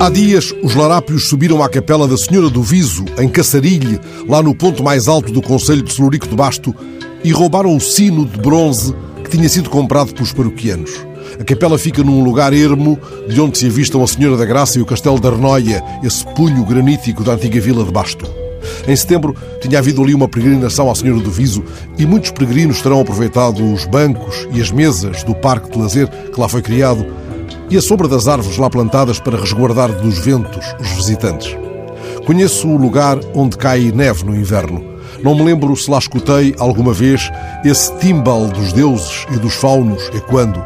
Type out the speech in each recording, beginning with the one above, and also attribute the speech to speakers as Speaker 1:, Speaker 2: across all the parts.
Speaker 1: Há dias, os larápios subiram à capela da Senhora do Viso, em Caçarilhe, lá no ponto mais alto do Conselho de Celurico de Basto, e roubaram o sino de bronze que tinha sido comprado pelos paroquianos. A capela fica num lugar ermo, de onde se avistam a Senhora da Graça e o Castelo da Arnoia, esse punho granítico da antiga vila de Basto. Em setembro tinha havido ali uma peregrinação à Senhora do Viso e muitos peregrinos terão aproveitado os bancos e as mesas do parque de lazer que lá foi criado e a sombra das árvores lá plantadas para resguardar dos ventos os visitantes. Conheço o lugar onde cai neve no inverno. Não me lembro se lá escutei alguma vez esse timbal dos deuses e dos faunos ecoando,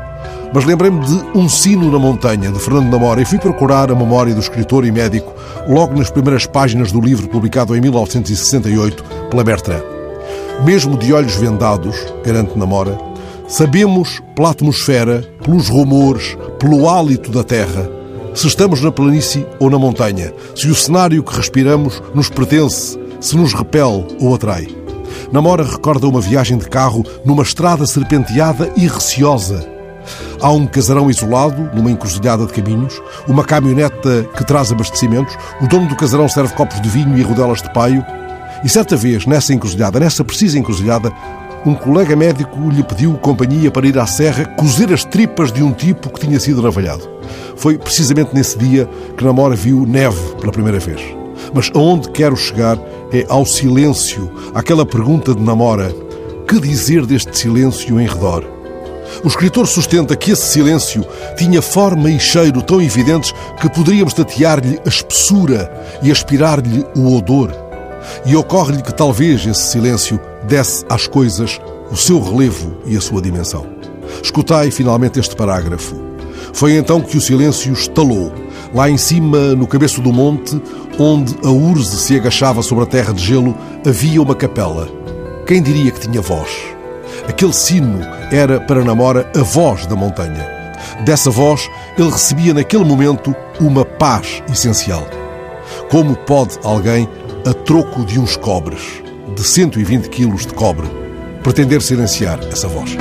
Speaker 1: mas lembrei-me de Um Sino na Montanha, de Fernando Namora, e fui procurar a memória do escritor e médico logo nas primeiras páginas do livro publicado em 1968 pela Bertrand. Mesmo de olhos vendados, garante Namora, sabemos pela atmosfera, pelos rumores, pelo hálito da terra, se estamos na planície ou na montanha, se o cenário que respiramos nos pertence, se nos repele ou atrai. Namora recorda uma viagem de carro numa estrada serpenteada e receosa. Há um casarão isolado, numa encruzilhada de caminhos, uma caminhoneta que traz abastecimentos, o dono do casarão serve copos de vinho e rodelas de paio, e certa vez, nessa encruzilhada, nessa precisa encruzilhada, um colega médico lhe pediu companhia para ir à serra cozer as tripas de um tipo que tinha sido navalhado. Foi precisamente nesse dia que Namora viu neve pela primeira vez. Mas aonde quero chegar é ao silêncio, àquela pergunta de Namora: que dizer deste silêncio em redor? O escritor sustenta que esse silêncio tinha forma e cheiro tão evidentes que poderíamos tatear-lhe a espessura e aspirar-lhe o odor. E ocorre-lhe que talvez esse silêncio desse às coisas o seu relevo e a sua dimensão. Escutai finalmente este parágrafo. Foi então que o silêncio estalou, lá em cima, no cabeço do monte, onde a urze se agachava sobre a terra de gelo, havia uma capela. Quem diria que tinha voz? Aquele sino era, para Namora, a voz da montanha. Dessa voz, ele recebia naquele momento uma paz essencial. Como pode alguém, a troco de uns cobres, de 120 quilos de cobre, pretender silenciar essa voz?